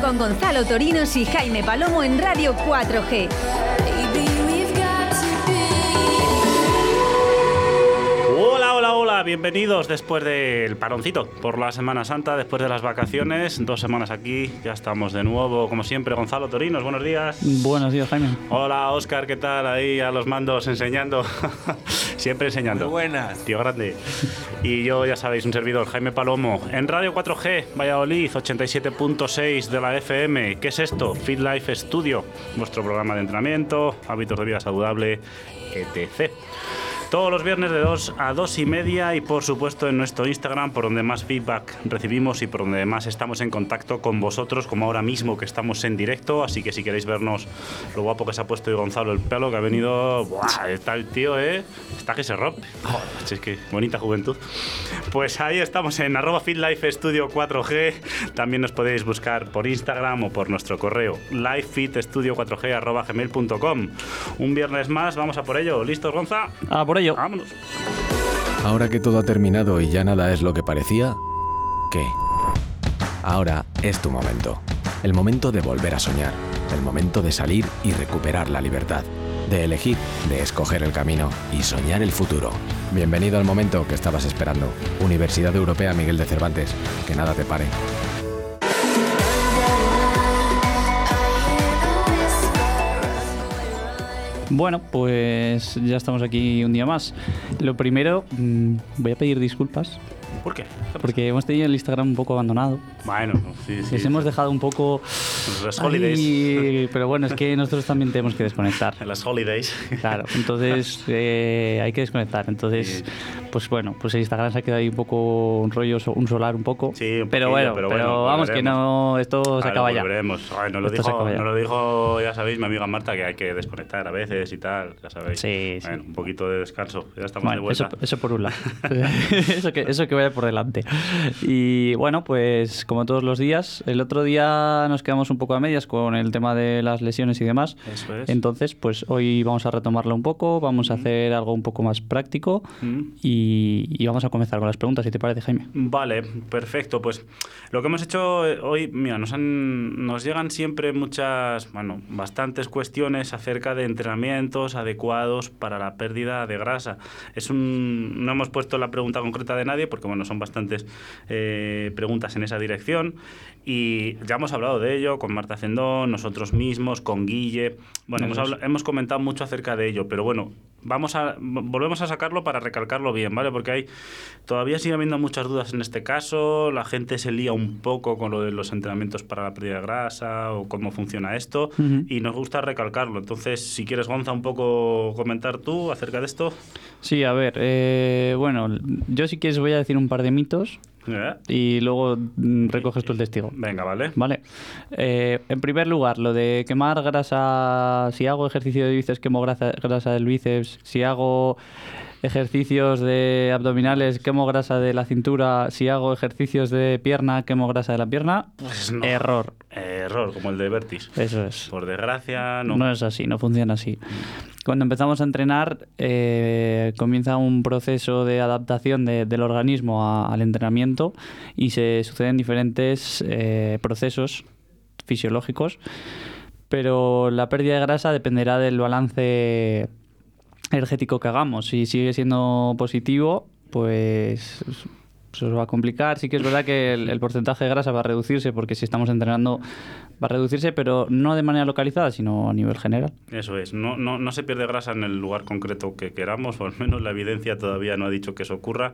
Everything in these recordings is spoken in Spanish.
Con Gonzalo Torinos y Jaime Palomo en Radio 4G. Hola, bienvenidos después del paroncito por la Semana Santa, después de las vacaciones, dos semanas aquí, ya estamos de nuevo, como siempre, Gonzalo Torinos, buenos días. Buenos días, Jaime. Hola, Oscar, ¿qué tal? Ahí a los mandos enseñando, siempre enseñando. Muy buenas. Tío grande. Y yo, ya sabéis, un servidor, Jaime Palomo, en Radio 4G, Valladolid, 87.6 de la FM. ¿Qué es esto? Fit Life Studio, vuestro programa de entrenamiento, hábitos de vida saludable, etc. Todos los viernes de 2 a 2 y media y por supuesto en nuestro Instagram por donde más feedback recibimos y por donde más estamos en contacto con vosotros como ahora mismo que estamos en directo. Así que si queréis vernos lo guapo que se ha puesto Gonzalo el pelo que ha venido... ¡Buah! Está el tío, ¿eh? Está que se rompe. Joder, es que bonita juventud. Pues ahí estamos en arroba Studio 4G. También nos podéis buscar por Instagram o por nuestro correo lifefitstudio4g arroba gmail.com. Un viernes más, vamos a por ello. ¿Listos, Gonza? Ah, por ello. Vámonos. Ahora que todo ha terminado y ya nada es lo que parecía, ¿qué? Ahora es tu momento. El momento de volver a soñar. El momento de salir y recuperar la libertad. De elegir, de escoger el camino y soñar el futuro. Bienvenido al momento que estabas esperando. Universidad Europea Miguel de Cervantes. Que nada te pare. Bueno, pues ya estamos aquí un día más. Lo primero, mm, voy a pedir disculpas ¿Por qué? porque hemos tenido el Instagram un poco abandonado. Bueno, sí, sí. Les hemos dejado un poco... Los holidays. ahí, pero bueno, es que nosotros también tenemos que desconectar. En las holidays. Claro, entonces eh, hay que desconectar. Entonces, pues bueno, pues el Instagram se ha quedado ahí un poco un rollo, un solar un poco. Sí, un pero bueno, pero pero, bueno, vamos, que no, esto se Claro, acaba ya. volveremos. Ay, nos, lo Esto dijo, nos lo dijo, ya sabéis, mi amiga Marta, que hay que desconectar a veces y tal, ya sabéis. Sí, sí. Bueno, un poquito de descanso. Ya estamos de Bueno, vuelta. eso, eso por un lado. eso, que, eso que por delante. Y bueno, pues como todos los días, el otro día nos quedamos un poco a medias con el tema de las lesiones y demás. Eso es. Entonces, pues hoy vamos a retomarlo un poco, vamos a hacer algo un poco más práctico Mm. y, y vamos a comenzar con las preguntas, si te parece, Jaime. Vale, perfecto. Pues lo que hemos hecho eh, hoy, mira, nos, han, nos llegan siempre muchas, bueno, bastantes cuestiones acerca de entrenamientos adecuados para la pérdida de grasa. Es un, no hemos puesto la pregunta concreta de nadie porque, bueno, son bastantes eh, preguntas en esa dirección y ya hemos hablado de ello con Marta Cendón, nosotros mismos, con Guille. Bueno, hemos, hemos comentado mucho acerca de ello, pero bueno, vamos a volvemos a sacarlo para recalcarlo bien, ¿vale? Porque hay todavía sigue habiendo muchas dudas en este caso, la gente se lía un poco con lo de los entrenamientos para la pérdida de grasa o cómo funciona esto y nos gusta recalcarlo. Entonces, si quieres Gonza un poco comentar tú acerca de esto. Sí, a ver, eh, bueno, yo si quieres voy a decir un par de mitos ¿Eh? y luego mm, recoges tú el testigo. Venga, vale. Vale. Eh, en primer lugar, lo de quemar grasa, si hago ejercicio de bíceps, quemo grasa, grasa del bíceps, si hago ejercicios de abdominales, quemo grasa de la cintura, si hago ejercicios de pierna, quemo grasa de la pierna. Pues no. Error. Error, como el de Vertis. Eso es. Por desgracia, no. No. es así, no funciona así. Cuando empezamos a entrenar, eh, comienza un proceso de adaptación de- del organismo a- al entrenamiento y se suceden diferentes eh, procesos fisiológicos, pero la pérdida de grasa dependerá del balance energético que hagamos. Si sigue siendo positivo, pues se os va a complicar. Sí que es verdad que el, el porcentaje de grasa va a reducirse porque si estamos entrenando va a reducirse, pero no de manera localizada, sino a nivel general. Eso es, no, no, no se pierde grasa en el lugar concreto que queramos, o al menos la evidencia todavía no ha dicho que eso ocurra,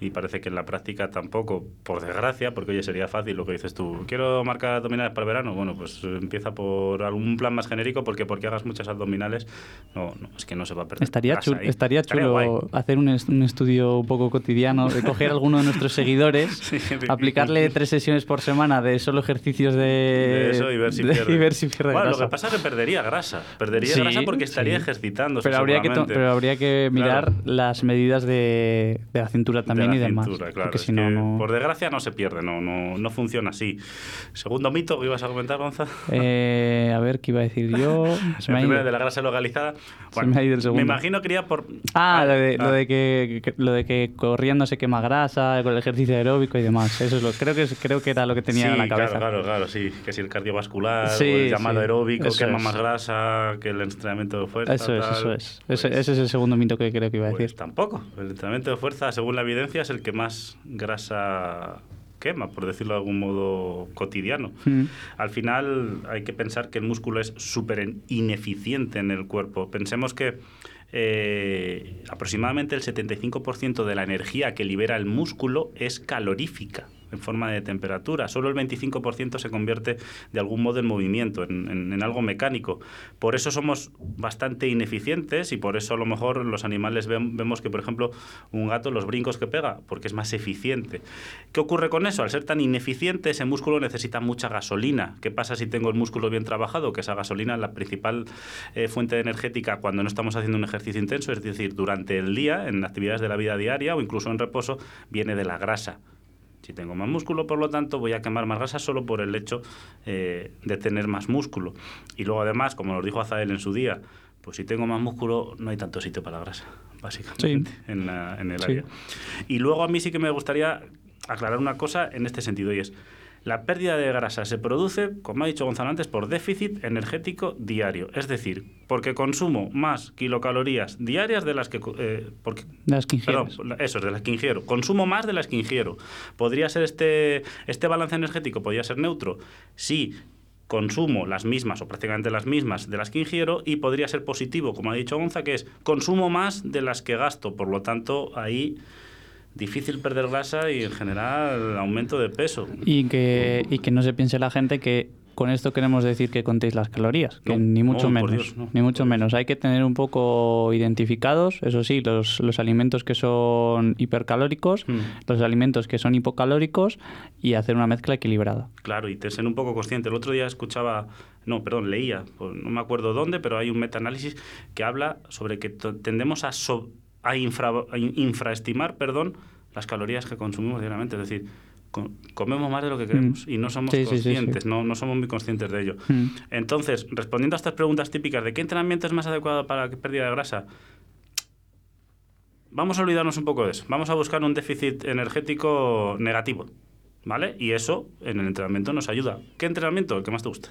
y parece que en la práctica tampoco, por desgracia, porque oye, sería fácil lo que dices tú, quiero marcar abdominales para el verano, bueno, pues eh, empieza por algún plan más genérico, porque porque hagas muchas abdominales, no, no es que no se va a perder Estaría, grasa chulo, ahí. estaría chulo guay. hacer un, un estudio un poco cotidiano, de coger a alguno de nuestros seguidores, Sí, aplicarle tres sesiones por semana de solo ejercicios de, De eso y ver si de- pierde. y ver si pierde Bueno, grasa. lo que pasa es que perdería grasa, perdería Sí, grasa porque estaría sí. ejercitándose Pero habría, que pero habría que mirar Claro. las medidas de, de la cintura también de y la demás. cintura, claro. si no, no- Por desgracia no se pierde, no, no, no funciona así. Segundo mito que ibas a comentar, Gonza. Eh, a ver, ¿qué iba a decir yo? Se el me primero de la grasa localizada. me ha ido el segundo. Me imagino que iría por. Ah, lo de, ah, lo, de que, que- lo de que corriendo se quema grasa, con el ejercicio aeróbico y demás. Eso es lo, creo, que, creo que era lo que tenía en la cabeza. Claro, claro, claro, sí. Que si el cardiovascular o el llamado aeróbico quema más grasa que el entrenamiento de fuerza. Eso es, eso es. ese, pues es el segundo mito que creo que iba a pues decir. tampoco. El entrenamiento de fuerza, según la evidencia, es el que más grasa quema, por decirlo de algún modo cotidiano. Mm. Al final hay que pensar que el músculo es súper ineficiente en el cuerpo. Pensemos que eh, aproximadamente el 75% de la energía que libera el músculo es calorífica en forma de temperatura. Solo el 25% se convierte de algún modo en movimiento, en, algo mecánico. Por eso somos bastante ineficientes y por eso a lo mejor los animales vemos que, por ejemplo, un gato los brincos que pega, porque es más eficiente. ¿Qué ocurre con eso? Al ser tan ineficiente, ese músculo necesita mucha gasolina. ¿Qué pasa si tengo el músculo bien trabajado? Que esa gasolina es la principal eh, fuente energética cuando no estamos haciendo un ejercicio intenso, es decir, durante el día, en actividades de la vida diaria o incluso en reposo, viene de la grasa. Si tengo más músculo, por lo tanto, voy a quemar más grasa solo por el hecho eh, de tener más músculo. Y luego, además, como nos dijo Azael en su día, pues si tengo más músculo, no hay tanto sitio para la grasa, básicamente, en, el área. Y luego a mí sí que me gustaría aclarar una cosa en este sentido, y es, la pérdida de grasa se produce, como ha dicho Gonzalo antes, por déficit energético diario. Es decir, porque consumo más kilocalorías diarias de las que... Eh, porque, las que ingiero. eso, de las que ingiero. Consumo más de las que ingiero. ¿Podría ser este, este balance energético? ¿Podría ser neutro? Sí, consumo las mismas o prácticamente las mismas de las que ingiero y podría ser positivo, como ha dicho Gonza, que es consumo más de las que gasto. Por lo tanto, ahí difícil perder grasa y en general aumento de peso. Y que, y que no se piense la gente que con esto queremos decir que contéis las calorías, que ni mucho menos, ni mucho menos. Hay que tener un poco identificados, eso sí, los, los alimentos que son hipercalóricos, hmm. los alimentos que son hipocalóricos y hacer una mezcla equilibrada. Claro, y ser un poco consciente. El otro día escuchaba, no, perdón, leía, pues no me acuerdo dónde, pero hay un metaanálisis que habla sobre que tendemos a a, infraestimar perdón, las calorías que consumimos diariamente. Es decir, comemos más de lo que queremos mm. y no somos conscientes, no, no, somos muy conscientes de ello. Mm. Entonces, respondiendo a estas preguntas típicas de qué entrenamiento es más adecuado para la pérdida de grasa, vamos a olvidarnos un poco de eso. Vamos a buscar un déficit energético negativo, ¿vale? Y eso en el entrenamiento nos ayuda. ¿Qué entrenamiento? El que más te guste.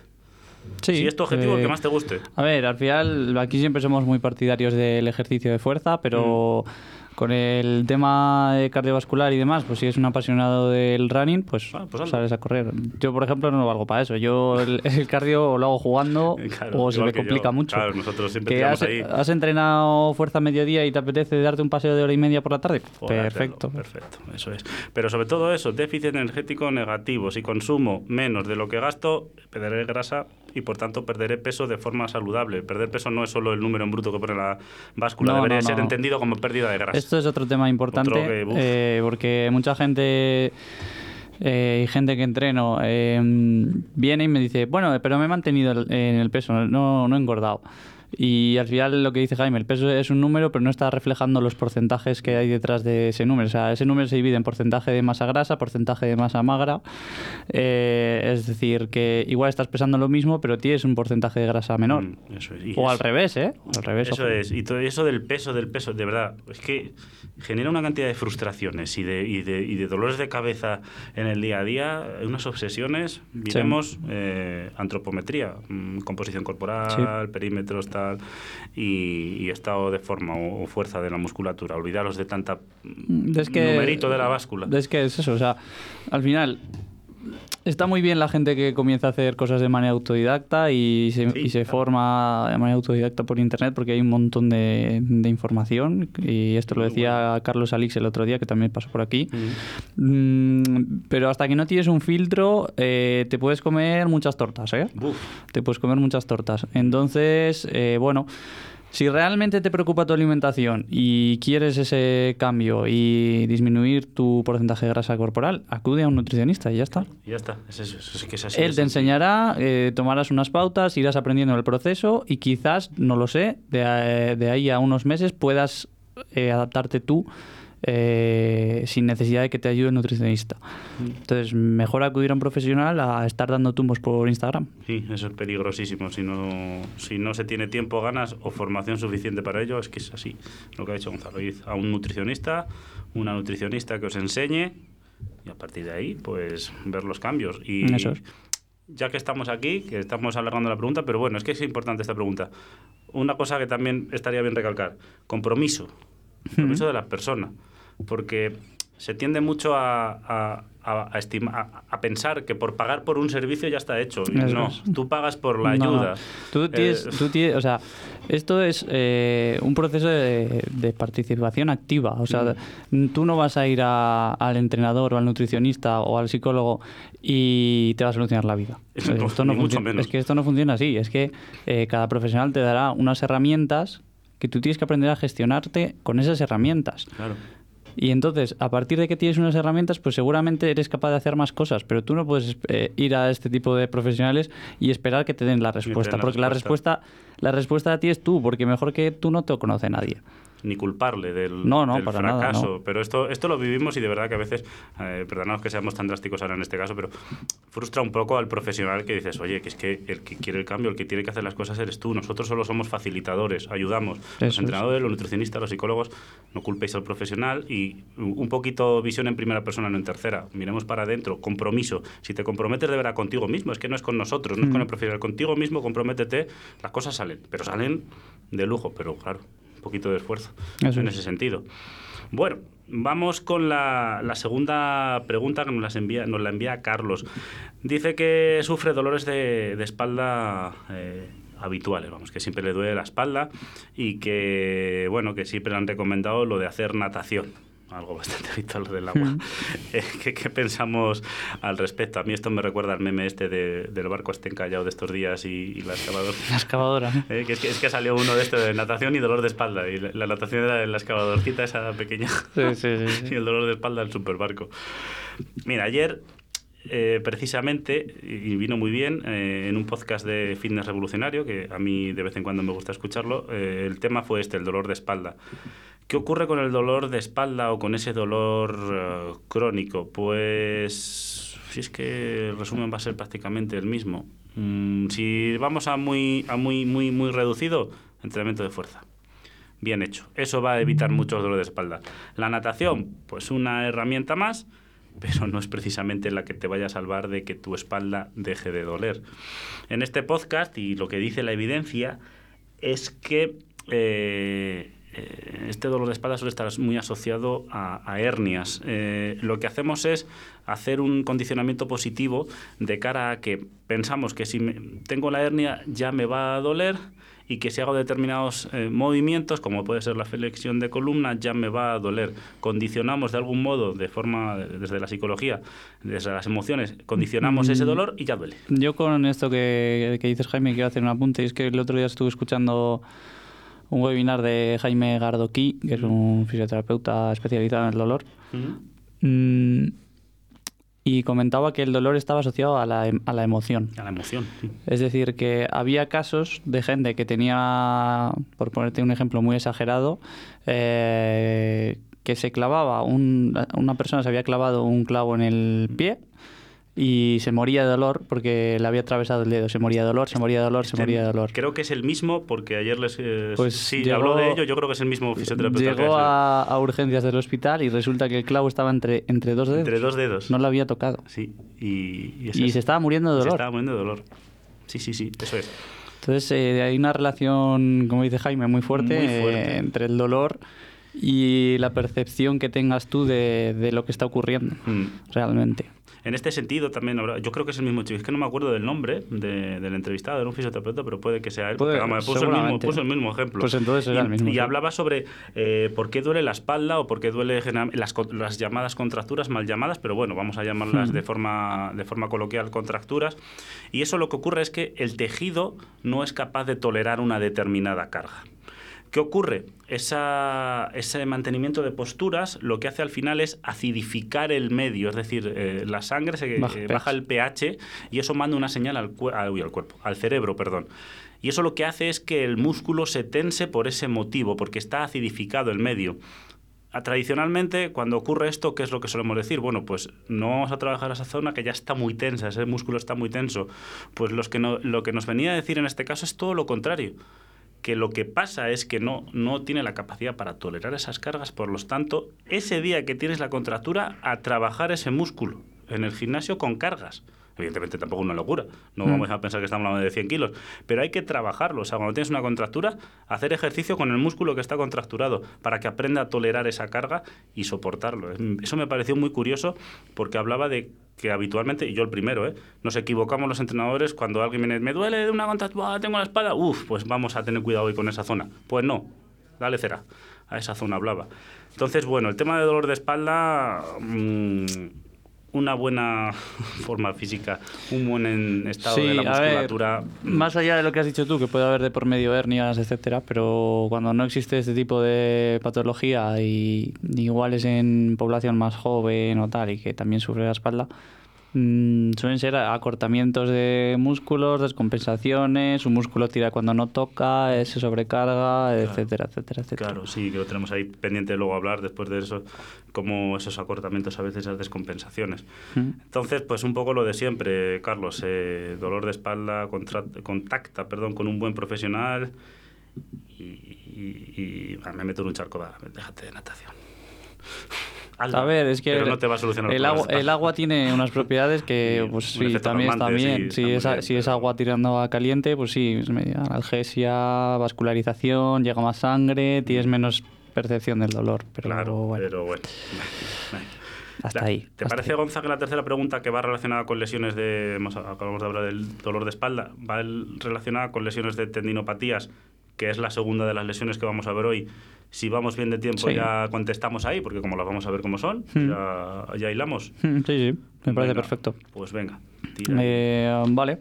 Sí, si es tu objetivo, el que eh, más te guste. A ver, al final aquí siempre somos muy partidarios del ejercicio de fuerza, pero... Mm con el tema cardiovascular y demás, pues si es un apasionado del running, pues, ah, pues sales a correr. Yo, por ejemplo, no lo valgo para eso. Yo el, cardio lo hago jugando o se me complica mucho. Claro, nosotros siempre has, ahí. ¿Has entrenado fuerza a mediodía y te apetece darte un paseo de hora y media por la tarde? perfecto. perfecto, eso es. Pero sobre todo eso, déficit energético negativo. Si consumo menos de lo que gasto, perderé grasa y por tanto perderé peso de forma saludable. Perder peso no es solo el número en bruto que pone la báscula, debería ser entendido como pérdida de grasa. Esto es otro tema importante eh, porque mucha gente eh, y gente que entreno eh, viene y me dice, bueno, pero me he mantenido en el peso, no, no he engordado. Y al final lo que dice Jaime, el peso es un número, pero no está reflejando los porcentajes que hay detrás de ese número. O sea, ese número se divide en porcentaje de masa grasa, porcentaje de masa magra. Eh, es decir, que igual estás pesando lo mismo, pero tienes un porcentaje de grasa menor. Mm, o al revés, ¿eh? al revés. Eso es. Y todo eso del peso, del peso, de verdad, es que genera una cantidad de frustraciones y de, y de, y de dolores de cabeza en el día a día, unas obsesiones. Miremos eh, antropometría, mm, composición corporal, perímetros, y, estado de forma o, fuerza de la musculatura. Olvidaros de tanta es que, numerito de la báscula. Es que es eso, o sea, al final está muy bien la gente que comienza a hacer cosas de manera autodidacta y se, y se forma de manera autodidacta por internet porque hay un montón de, de información y esto lo decía Carlos Alix el otro día que también pasó por aquí. Mm, pero hasta que no tienes un filtro eh, te puedes comer muchas tortas, ¿eh? Te puedes comer muchas tortas. Entonces, eh, bueno... Si realmente te preocupa tu alimentación y quieres ese cambio y disminuir tu porcentaje de grasa corporal, acude a un nutricionista y ya está. ya está, es eso, es que es así. Él te enseñará, eh, tomarás unas pautas, irás aprendiendo el proceso y quizás, no lo sé, de, de ahí a unos meses puedas eh, adaptarte tú eh, sin necesidad de que te ayude un nutricionista. Entonces, mejor acudir a un profesional a estar dando tumbos por Instagram. Sí, eso es peligrosísimo. Si no, si no se tiene tiempo, ganas o formación suficiente para ello, es que es así. Lo que ha dicho Gonzalo, a un nutricionista, una nutricionista que os enseñe Y a partir de ahí, pues ver los cambios. Y Eso es. ya que estamos aquí, que estamos alargando la pregunta, pero bueno, es que es importante esta pregunta. Una cosa que también estaría bien recalcar, compromiso, compromiso de la persona, porque se tiende mucho a, a, a- a estima- a- pensar que por pagar por un servicio ya está hecho. Y no, tú pagas por la No, no. ayuda. Tú tienes, Eh, tú tienes- o sea, esto es eh, un proceso de, de participación activa. O sea, tú no vas a ir a- al entrenador o al nutricionista o al psicólogo y te va a solucionar la vida. Esto ni no mucho menos. Es que esto no funciona así. Es que eh, cada profesional te dará unas herramientas que tú tienes que aprender a gestionarte con esas herramientas. Claro. Y entonces, a partir de que tienes unas herramientas, pues seguramente eres capaz de hacer más cosas, pero tú no puedes eh, ir a este tipo de profesionales y esperar que te den la respuesta, la porque la respuesta la respuesta a ti es tú, porque mejor que tú no te conoce nadie. Ni culparle del, No, no, del para nada, fracaso. no. Pero esto, esto lo vivimos y de verdad que a veces, eh, perdonad que seamos tan drásticos ahora en este caso, pero frustra un poco al profesional que dices, oye, que es que el que quiere el cambio, el que tiene que hacer las cosas eres tú. Nosotros solo somos facilitadores, ayudamos. Eso los es. entrenadores, los nutricionistas, los psicólogos, no culpéis al profesional y un poquito visión en primera persona, no en tercera. Miremos para adentro, compromiso. Si te comprometes de verdad contigo mismo, es que no es con nosotros, no es Mm. con el profesional, contigo mismo, comprométete, las cosas salen, pero salen de lujo, pero claro, un poquito de esfuerzo Eso en es. ese sentido. Bueno, vamos con la, la segunda pregunta que nos, las envía, nos la envía Carlos. Dice que sufre dolores de, de espalda eh, habituales, vamos, que siempre le duele la espalda y que, bueno, que siempre le han recomendado lo de hacer natación. Algo bastante habitual lo del agua. Mm. Eh, ¿qué, qué pensamos al respecto? A mí esto me recuerda al meme este de- del barco este encallado de estos días y, y la excavadora. La excavadora. Eh, que es, que es que salió uno de esto de natación y dolor de espalda. Y la, la natación era la excavadorcita esa pequeña. Sí, sí, sí, y el dolor de espalda el superbarco. Mira, ayer eh, precisamente, y vino muy bien, eh, en un podcast de Fitness Revolucionario, que a mí de vez en cuando me gusta escucharlo, eh, el tema fue este, el dolor de espalda. ¿Qué ocurre con el dolor de espalda o con ese dolor eh, crónico? Pues, si es que el resumen va a ser prácticamente el mismo. Mm, si vamos a muy, a muy, muy, muy reducido, entrenamiento de fuerza. Bien hecho. Eso va a evitar muchos dolores de espalda. La natación, pues una herramienta más, pero no es precisamente la que te vaya a salvar de que tu espalda deje de doler. En este podcast, y lo que dice la evidencia, es que eh, este dolor de espalda suele estar muy asociado a, a hernias. Eh, lo que hacemos es hacer un condicionamiento positivo de cara a que pensamos que si me- tengo la hernia ya me va a doler y que si hago determinados eh, movimientos, como puede ser la flexión de columna, ya me va a doler. Condicionamos de algún modo, de forma, desde la psicología, desde las emociones, condicionamos ese dolor y ya duele. Yo con esto que, que dices, Jaime, quiero hacer un apunte. Y es que el otro día estuve escuchando un webinar de Jaime Gardoquí, que es un fisioterapeuta especializado en el dolor. Mm, y comentaba que el dolor estaba asociado a la, em- a la emoción. A la emoción. sí. Es decir, que había casos de gente que tenía, por ponerte un ejemplo muy exagerado, eh, que se clavaba, un- una persona se había clavado un clavo en el pie y se moría de dolor porque le había atravesado el dedo. Se moría de dolor, se moría de dolor, se Este, moría de dolor. Creo que es el mismo, porque ayer les. eh, Pues sí, llegó- habló de ello. Yo creo que es el mismo fisioterapeuta. que Llegó a, a urgencias del hospital y resulta que el clavo estaba entre, entre dos dedos. Entre dos dedos. No lo había tocado. Sí, y, y, se estaba muriendo de se dolor. estaba muriendo de dolor. Sí, sí, sí, eso es. Entonces eh, hay una relación, como dice Jaime, muy fuerte, Muy fuerte. eh, entre el dolor y la percepción que tengas tú de, de lo que está ocurriendo Mm. realmente. En este sentido también habrá, yo creo que es el mismo chico, es que no me acuerdo del nombre de- del entrevistado, era un fisioterapeuta, pero puede que sea él, Puede, porque vamos, puso, el mismo, seguramente. puso el mismo ejemplo. Pues entonces y, era el mismo, Y hablaba sobre eh, por qué duele la espalda o por qué duele las, las llamadas contracturas, mal llamadas, pero bueno, vamos a llamarlas Hmm. de, forma, de forma coloquial contracturas. Y eso lo que ocurre es que el tejido no es capaz de tolerar una determinada carga. ¿Qué ocurre? Esa- ese mantenimiento de posturas lo que hace al final es acidificar el medio, es decir, eh, la sangre se, Baja eh, pH. baja el pH y eso manda una señal al, al- uy, al cuerpo, al cerebro, perdón. Y eso lo que hace es que el músculo se tense por ese motivo, porque está acidificado el medio. Ah, Tradicionalmente, cuando ocurre esto, ¿qué es lo que solemos decir? Bueno, pues no vamos a trabajar esa zona que ya está muy tensa, ese músculo está muy tenso. Pues los que no- lo que nos venía a decir en este caso es todo lo contrario que lo que pasa es que no, no tiene la capacidad para tolerar esas cargas, por lo tanto, ese día que tienes la contractura, a trabajar ese músculo en el gimnasio con cargas. Evidentemente tampoco es una locura, no Mm. vamos a pensar que estamos hablando de 100 kilos, pero hay que trabajarlo. O sea, cuando tienes una contractura, hacer ejercicio con el músculo que está contracturado para que aprenda a tolerar esa carga y soportarlo. Eso me pareció muy curioso porque hablaba de que habitualmente, y yo el primero, ¿eh? nos equivocamos los entrenadores cuando alguien viene, me duele de una contractura, tengo la espalda, uff, pues vamos a tener cuidado hoy con esa zona. Pues no, dale cera, a esa zona hablaba. Entonces, bueno, el tema de dolor de espalda, mm, una buena forma física, un buen en- estado de la ver, musculatura. más allá de lo que has dicho tú, que puede haber de por medio hernias, etcétera, pero cuando no existe este tipo de patología y igual es en población más joven o tal y que también sufre la espalda, mm, suelen ser acortamientos de músculos, descompensaciones, un músculo tira cuando no toca, eh, se sobrecarga, etcétera, etcétera, etcétera. Claro, sí, que lo tenemos ahí pendiente de luego hablar después de eso, como esos acortamientos a veces, esas descompensaciones. Mm. Entonces, pues un poco lo de siempre, Carlos, eh, dolor de espalda, contra- contacta, perdón, con un buen profesional y, y- y- ah, me meto en un charco, va, déjate de natación. A ver, es que pero no te va a solucionar el, agua, el agua tiene unas propiedades que, pues sí, también está bien. si, es, a- bien, si es pero- agua tirando a caliente, pues sí, es media analgesia, vascularización, llega más sangre, tienes menos percepción del dolor. Pero Claro, bueno, pero bueno. Vale. hasta La- ahí. ¿Te hasta parece, ahí. Gonza, que la tercera pregunta que va relacionada con lesiones de. hemos- acabamos de hablar del dolor de espalda, va el- relacionada con lesiones de tendinopatías, que es la segunda de las lesiones que vamos a ver hoy? Si vamos bien de tiempo, Sí. ya contestamos ahí, porque como las vamos a ver como son, Hmm. ya, ya hilamos. Sí, sí, me parece Venga, perfecto. Pues venga. Eh, vale.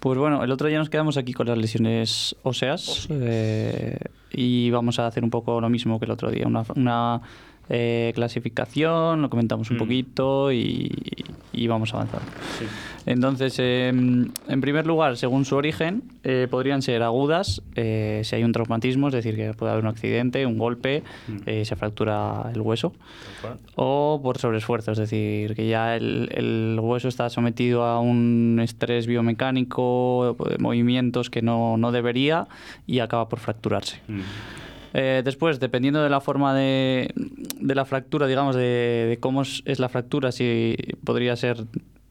Pues bueno, el otro día nos quedamos aquí con las lesiones óseas eh, y vamos a hacer un poco lo mismo que el otro día. Una, una, eh, clasificación, lo comentamos un Mm. poquito y, y vamos avanzando. Sí. Entonces, eh, en primer lugar, según su origen, eh, podrían ser agudas eh, si hay un traumatismo, es decir, que puede haber un accidente, un golpe, Mm. eh, se fractura el hueso o por sobreesfuerzo, es decir, que ya el, el hueso está sometido a un estrés biomecánico, de movimientos que no, no debería y acaba por fracturarse. Mm. Eh, después, dependiendo de la forma de, de la fractura, digamos, de, de cómo es, es la fractura, si podría ser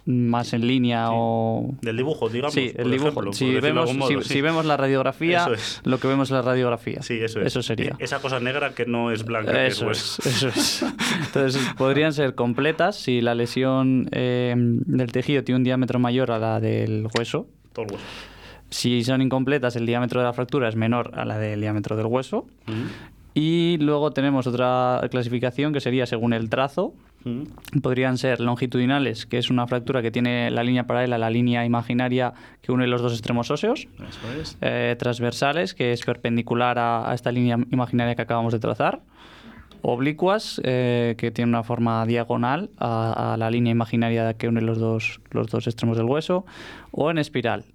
más en línea Sí. o... Del dibujo, digamos. Sí, el dibujo. ejemplo, si, vemos, modo, si, sí. si vemos la radiografía, Eso es. lo que vemos en la radiografía. Sí, eso es. Eso sería. Esa cosa negra que no es blanca, que es Eso es, eso es. Entonces, podrían ser completas si la lesión eh, del tejido tiene un diámetro mayor a la del hueso. Todo el hueso. Si son incompletas, el diámetro de la fractura es menor a la del diámetro del hueso. Mm. Y luego tenemos otra clasificación que sería según el trazo. Mm. Podrían ser longitudinales, que es una fractura que tiene la línea paralela a la línea imaginaria que une los dos extremos óseos. Eso es. Eh, transversales, que es perpendicular a, a esta línea imaginaria que acabamos de trazar. Oblicuas, eh, que tiene una forma diagonal a, a la línea imaginaria que une los dos, los dos extremos del hueso. O en espiral,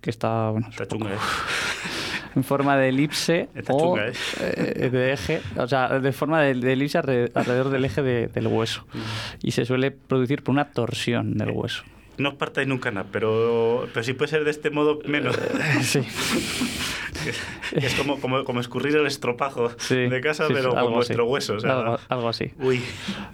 que está bueno, Está chunga, ¿eh? en forma de elipse Está o chunga, ¿eh? eh, de eje, o sea, de forma de, de elipse alre- alrededor del eje de- del hueso. Y se suele producir por una torsión del hueso. No os partáis nunca nada, pero, pero si puede ser de este modo, menos. Sí. es como, como, como escurrir el estropajo Sí, de casa, sí, pero con así. vuestro hueso. o sea, algo, algo así. Uy,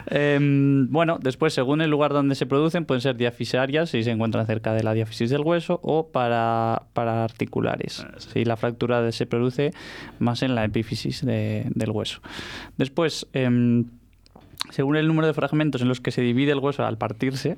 Em, bueno, después, según el lugar donde se producen, pueden ser diafisarias si se encuentran cerca de la diáfisis del hueso o para, para articulares, Ah, sí. si la fractura se produce más en la epífisis de- del hueso. Después, em, según el número de fragmentos en los que se divide el hueso al partirse,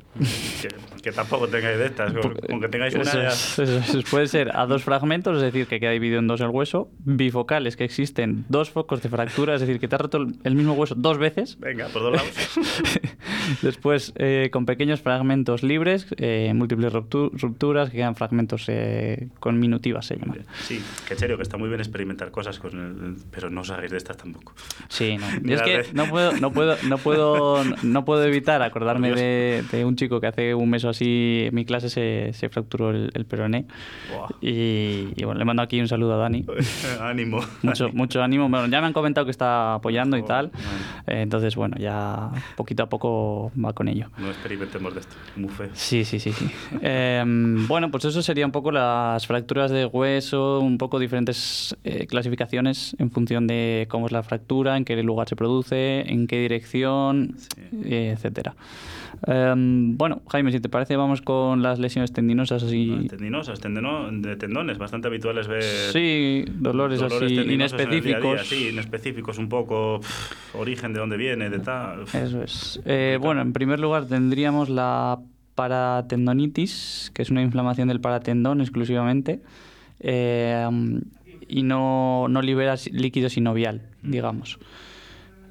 que, que tampoco tengáis de estas. Con, con que tengáis una. eso ya- es, eso es, puede ser a dos fragmentos, es decir, que queda dividido en dos el hueso, bifocales, que existen dos focos de fractura, es decir, que te ha roto el- mismo hueso dos veces, Venga, por dos lados. Después, eh, con pequeños fragmentos libres, eh, múltiples ruptu- rupturas, que quedan fragmentos eh, conminutivas, se llama. Sí, que serio, que está muy bien experimentar cosas, con el- pero no os hagáis de estas tampoco. Sí, no. Es que no puedo, no puedo, no no puedo, no puedo evitar acordarme de, de, un chico que hace un mes o así en mi clase se, se fracturó el, el peroné. Y, y, bueno, le mando aquí un saludo a Dani. ánimo. Mucho, mucho ánimo. Bueno, ya me han comentado que está apoyando y tal. Eh, entonces, bueno, ya poquito a poco va con ello. No experimentemos de esto. Muy feo. Sí, sí, sí. sí. eh, bueno, pues eso sería un poco las fracturas de hueso, un poco diferentes eh, clasificaciones en función de cómo es la fractura, en qué lugar se produce, en qué dirección, sí. eh, etcétera. Um, bueno, Jaime, si te parece, vamos con las lesiones tendinosas así. Tendinosas, de tendones, bastante habituales ver. Sí, dolores, dolores así inespecíficos. Día día. Sí, inespecíficos, un poco pff, origen de dónde viene, de tal. Eso es. Eh, bueno, en primer lugar tendríamos la paratendonitis, que es una inflamación del paratendón exclusivamente. Eh, y no, no libera líquido sinovial, digamos.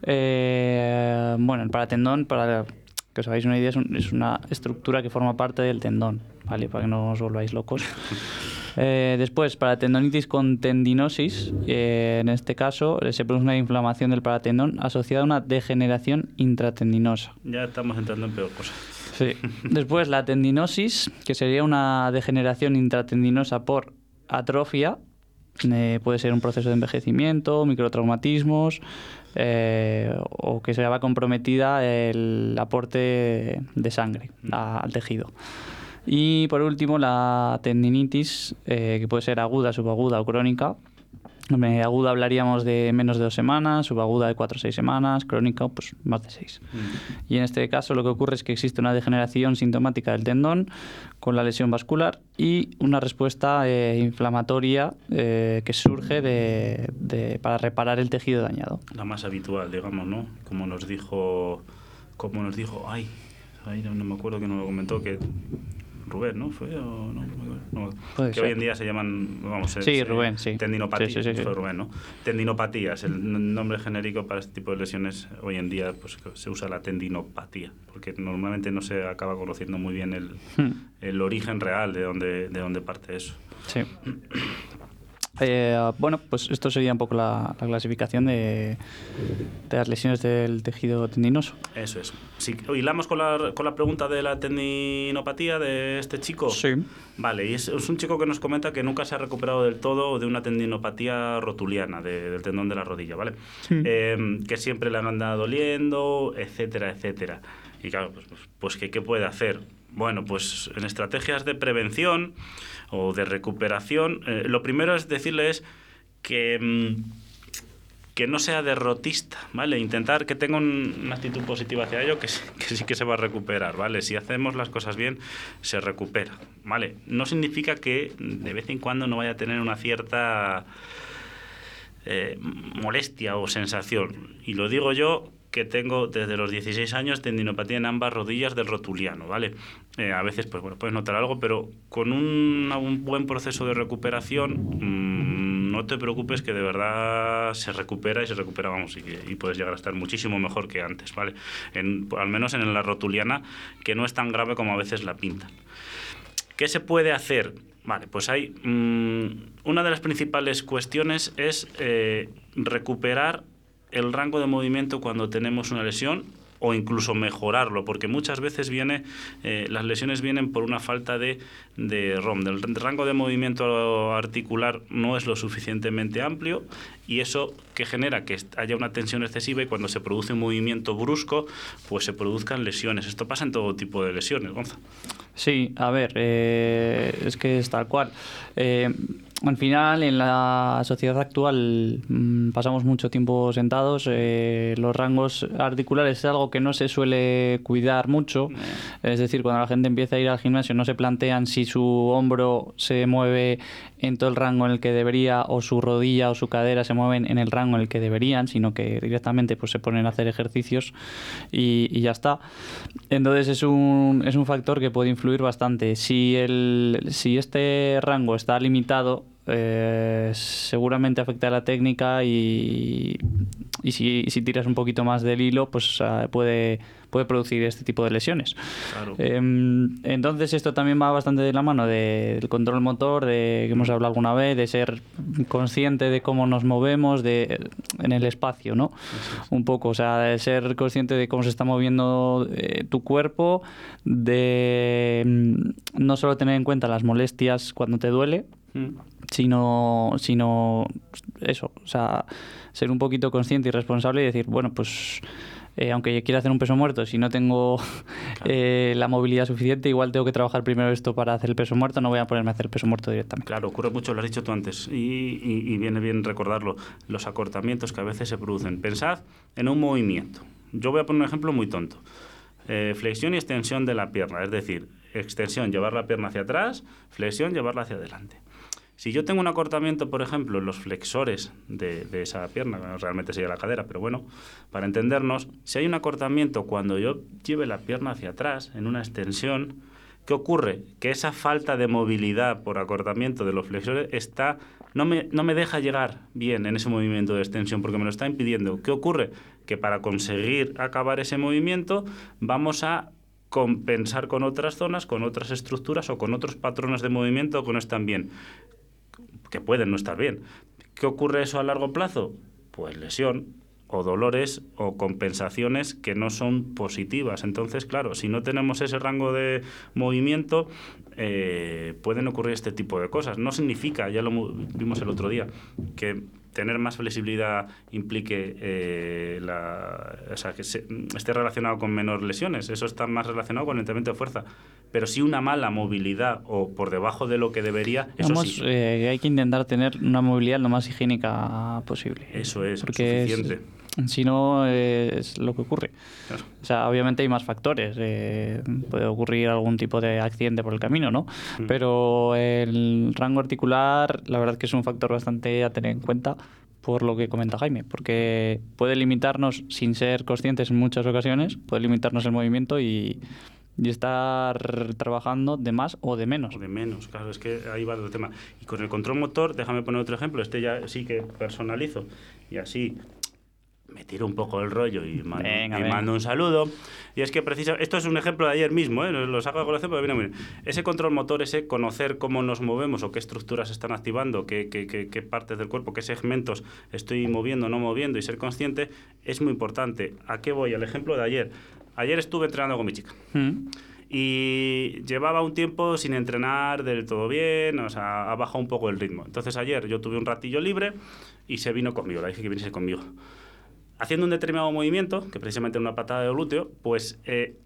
Eh, bueno, el paratendón, para que os hagáis una idea, es, un, es, una estructura que forma parte del tendón, ¿vale? Para que no os volváis locos. Eh, después, para tendonitis con tendinosis, eh, en este caso se produce una inflamación del paratendón asociada a una degeneración intratendinosa. Ya estamos entrando en peor cosa. Sí. Después, la tendinosis, que sería una degeneración intratendinosa por atrofia, eh, puede ser un proceso de envejecimiento, microtraumatismos, eh, o que se vea comprometida el aporte de sangre a, al tejido. Y por último, la tendinitis, eh, que puede ser aguda, subaguda o crónica. Aguda hablaríamos de menos de dos semanas, subaguda de cuatro o seis semanas, crónica pues más de seis. Mm. Y en este caso lo que ocurre es que existe una degeneración sintomática del tendón con la lesión vascular y una respuesta eh, inflamatoria eh, que surge de, de, para reparar el tejido dañado. La más habitual, digamos, ¿no? Como nos dijo, como nos dijo, ay, ay no, no me acuerdo que nos lo comentó, que Rubén, ¿no? ¿Fue o no? no que ser. hoy en día se llaman, vamos, sí, se, Rubén, sí. Tendinopatías, sí, sí, sí, fue Rubén, ¿no? Tendinopatías, el nombre genérico para este tipo de lesiones hoy en día pues se usa la tendinopatía, porque normalmente no se acaba conociendo muy bien el, hmm. el origen real de dónde, de dónde parte eso. Sí. Eh, bueno, pues esto sería un poco la, la clasificación de, de, las lesiones del tejido tendinoso. Eso es. Si hilamos con la, con la pregunta de la tendinopatía de este chico. Sí. Vale, y es, es, un chico que nos comenta que nunca se ha recuperado del todo de una tendinopatía rotuliana, de, del tendón de la rodilla, ¿vale? Sí. Eh, que siempre le han andado doliendo, etcétera, etcétera. Y claro, pues, pues ¿qué, ¿qué puede hacer? Bueno, pues en estrategias de prevención o de recuperación, eh, lo primero es decirles que, mmm, que no sea derrotista, ¿vale? Intentar que tenga un, una actitud positiva hacia ello, que, que, sí que se va a recuperar, ¿vale? Si hacemos las cosas bien, se recupera, ¿vale? No significa que de vez en cuando no vaya a tener una cierta eh, molestia o sensación. Y lo digo yo que tengo desde los 16 años tendinopatía en ambas rodillas del rotuliano, ¿vale? Eh, a veces, pues bueno, puedes notar algo, pero con un, buen proceso de recuperación, mmm, no te preocupes que de verdad se recupera y se recupera, vamos, y, puedes llegar a estar muchísimo mejor que antes, ¿vale? Al menos en la rotuliana, que no es tan grave como a veces la pintan. ¿Qué se puede hacer? Vale, pues hay. Mmm, una de las principales cuestiones es eh, recuperar el rango de movimiento cuando tenemos una lesión o incluso mejorarlo, porque muchas veces viene, eh, las lesiones vienen por una falta de, de ROM, del rango de movimiento articular no es lo suficientemente amplio y eso que genera que haya una tensión excesiva y cuando se produce un movimiento brusco, pues se produzcan lesiones. Esto pasa en todo tipo de lesiones, Gonza. Sí, a ver, eh, es que es tal cual. Eh, al final, en la sociedad actual mmm, pasamos mucho tiempo sentados. Eh, los rangos articulares es algo que no se suele cuidar mucho. Es decir, cuando la gente empieza a ir al gimnasio no se plantean si su hombro se mueve en todo el rango en el que debería o su rodilla o su cadera se mueven en el rango en el que deberían, sino que directamente pues, se ponen a hacer ejercicios y, y ya está. Entonces es un, es un factor que puede influir bastante. Si, el, si este rango está limitado, eh, seguramente afecta a la técnica y, y si, si tiras un poquito más del hilo, pues ah, puede, puede producir este tipo de lesiones. Claro. Em, entonces esto también va bastante de la mano de- del control motor, de que hemos hablado alguna vez, de ser consciente de cómo nos movemos de, en el espacio, ¿no? Un poco, o sea, de ser consciente de cómo se está moviendo eh, tu cuerpo, de mm, no solo tener en cuenta las molestias cuando te duele. Sino, sino eso, o sea, ser un poquito consciente y responsable y decir, bueno, pues eh, aunque quiera hacer un peso muerto, si no tengo eh, la movilidad suficiente, igual tengo que trabajar primero esto para hacer el peso muerto, no voy a ponerme a hacer el peso muerto directamente. Claro, ocurre mucho, lo has dicho tú antes, y, y- y viene bien recordarlo, los acortamientos que a veces se producen. Pensad en un movimiento. Yo voy a poner un ejemplo muy tonto. Eh, flexión y extensión de la pierna, es decir, extensión, llevar la pierna hacia atrás, flexión, llevarla hacia adelante. Si yo tengo un acortamiento, por ejemplo, en los flexores de, esa pierna, realmente sería la cadera, pero bueno, para entendernos, si hay un acortamiento cuando yo lleve la pierna hacia atrás en una extensión, ¿qué ocurre? Que esa falta de movilidad por acortamiento de los flexores está, no, me, no me deja llegar bien en ese movimiento de extensión porque me lo está impidiendo. ¿Qué ocurre? Que para conseguir acabar ese movimiento vamos a compensar con otras zonas, con otras estructuras o con otros patrones de movimiento que no están bien que pueden no estar bien. ¿Qué ocurre eso a largo plazo? Pues lesión o dolores o compensaciones que no son positivas. Entonces, claro, si no tenemos ese rango de movimiento, eh, pueden ocurrir este tipo de cosas. No significa, ya lo vimos el otro día, que tener más flexibilidad implique eh, la, o sea, que se- esté relacionado con menor lesiones. Eso está más relacionado con el entrenamiento de fuerza. Pero si una mala movilidad o por debajo de lo que debería, eso Vamos, sí. eh, hay que intentar tener una movilidad lo más higiénica posible. Eso es, Porque es- suficiente. Si no, eh, es lo que ocurre. Claro. O sea, obviamente hay más factores. eh, puede ocurrir algún tipo de accidente por el camino, ¿no? Mm. Pero el rango articular, la verdad que es un factor bastante a tener en cuenta por lo que comenta Jaime, porque puede limitarnos, sin ser conscientes en muchas ocasiones, puede limitarnos el movimiento y, y estar trabajando de más o de menos. O de menos, claro, es que ahí va el tema. Y con el control motor, déjame poner otro ejemplo, este ya sí que personalizo y así me tiro un poco el rollo y mando, Venga, y venga. mando un saludo. Y es que precisa, esto es un ejemplo de ayer mismo, ¿eh? lo saco de colación, pero viene muy bien. Ese control motor, ese conocer cómo nos movemos o qué estructuras están activando, qué, qué, qué, qué partes del cuerpo, qué segmentos estoy moviendo o no moviendo y ser consciente, es muy importante. ¿A qué voy? Al ejemplo de ayer. Ayer estuve entrenando con mi chica Mm. y llevaba un tiempo sin entrenar del todo bien, o sea, ha bajado un poco el ritmo. Entonces ayer yo tuve un ratillo libre y se vino conmigo, le dije que viniese conmigo. Haciendo un determinado movimiento, que precisamente era una patada de glúteo, pues eh,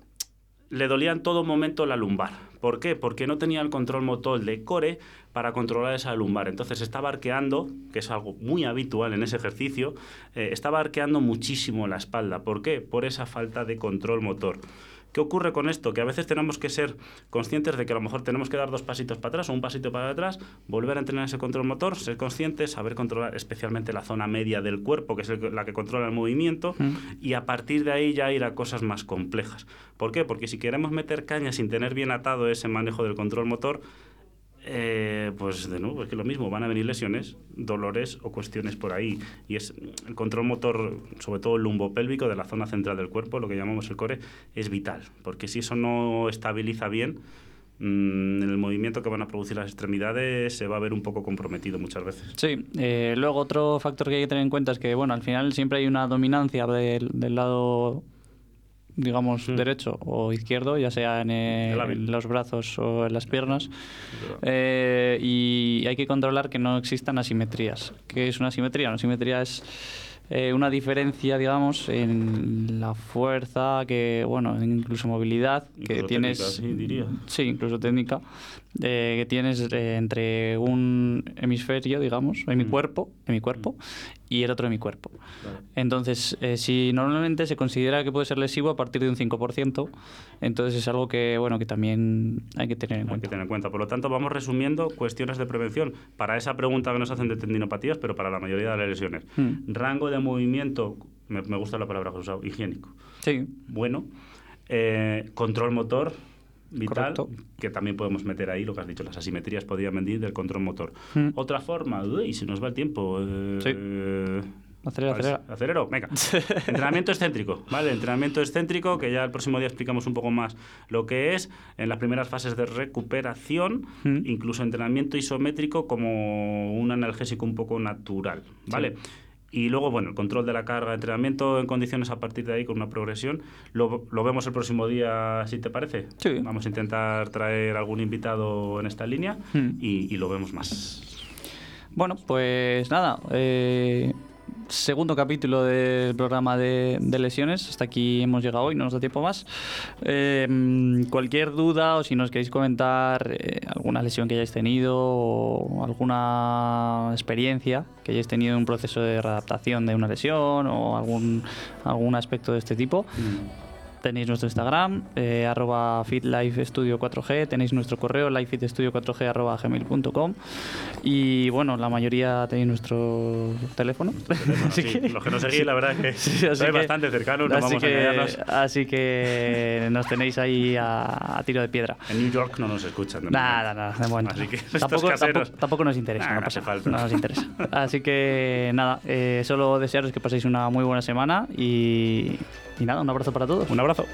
le dolía en todo momento la lumbar. ¿Por qué? Porque no tenía el control motor de core para controlar esa lumbar. Entonces estaba arqueando, que es algo muy habitual en ese ejercicio, eh, estaba arqueando muchísimo la espalda. ¿Por qué? Por esa falta de control motor. ¿Qué ocurre con esto? Que a veces tenemos que ser conscientes de que a lo mejor tenemos que dar dos pasitos para atrás o un pasito para atrás, volver a entrenar ese control motor, ser conscientes, saber controlar especialmente la zona media del cuerpo, que es el- la que controla el movimiento, y a partir de ahí ya ir a cosas más complejas. ¿Por qué? Porque si queremos meter caña sin tener bien atado ese manejo del control motor, eh, pues de nuevo, es que lo mismo, van a venir lesiones, dolores o cuestiones por ahí. Y es el control motor, sobre todo el lumbopélvico de la zona central del cuerpo, lo que llamamos el core, es vital. Porque si eso no estabiliza bien, mm, el movimiento que van a producir las extremidades se va a ver un poco comprometido muchas veces. Sí, eh, luego otro factor que hay que tener en cuenta es que, bueno, al final siempre hay una dominancia del lado, digamos, Mm. derecho o izquierdo, ya sea en, El hábil. en los brazos o en las piernas, Eh, y hay que controlar que no existan asimetrías. ¿Qué es una asimetría? Una asimetría es eh, una diferencia, digamos, en la fuerza, que, bueno, incluso movilidad que Incluso tienes. técnica, sí, diría. Sí, incluso técnica, eh, que tienes eh, entre un hemisferio, digamos, en mi Mm. cuerpo, en mi cuerpo, y el otro en mi cuerpo. Entonces, eh, si normalmente se considera que puede ser lesivo a partir de un 5%, entonces es algo que, bueno, que también hay que tener en Hay que cuenta. tener en cuenta. Por lo tanto, vamos resumiendo cuestiones de prevención para esa pregunta que nos hacen de tendinopatías, pero para la mayoría de las lesiones. Mm. Rango de movimiento, me, me gusta la palabra que has usado, higiénico. Sí, Bueno. Eh, control motor, vital, Correcto. que también podemos meter ahí lo que has dicho, las asimetrías podrían venir del control motor. Mm. Otra forma, uy, se nos va el tiempo. eh, ver si- acelera. Acelero, venga. entrenamiento excéntrico, ¿vale? Entrenamiento excéntrico, que ya el próximo día explicamos un poco más lo que es, en las primeras fases de recuperación, Mm. incluso entrenamiento isométrico como un analgésico un poco natural, ¿vale? Y luego, bueno, el control de la carga de entrenamiento en condiciones a partir de ahí con una progresión. Lo, lo vemos el próximo día, si te parece. Sí. Vamos a intentar traer algún invitado en esta línea Mm. y, y lo vemos más. Bueno, pues nada. eh, segundo capítulo del programa de, de lesiones. Hasta aquí hemos llegado hoy, no nos da tiempo más. Eh, mm, cualquier duda o si nos queréis comentar eh, alguna lesión que hayáis tenido o alguna experiencia que hayáis tenido en un proceso de readaptación de una lesión o algún, algún aspecto de este tipo. Tenéis nuestro Instagram, eh, arroba fitlifestudio4g, tenéis nuestro correo lifefitstudio4g arroba gmail.com y bueno, la mayoría tenéis nuestro teléfono. Así Sí, que- los que nos seguís, la verdad es que Sí, así que- bastante cercanos, no así vamos a que-. Así que nos tenéis ahí a, a tiro de piedra. En New York no nos escuchan. Nada, nada, de momento. Así que estos tampoco, tampoco, tampoco nos interesa, Nah, no no pasa hace nada, falta. no nos interesa. Así que nada, eh, solo desearos que paséis una muy buena semana y, y nada, un abrazo para todos. Un abrazo.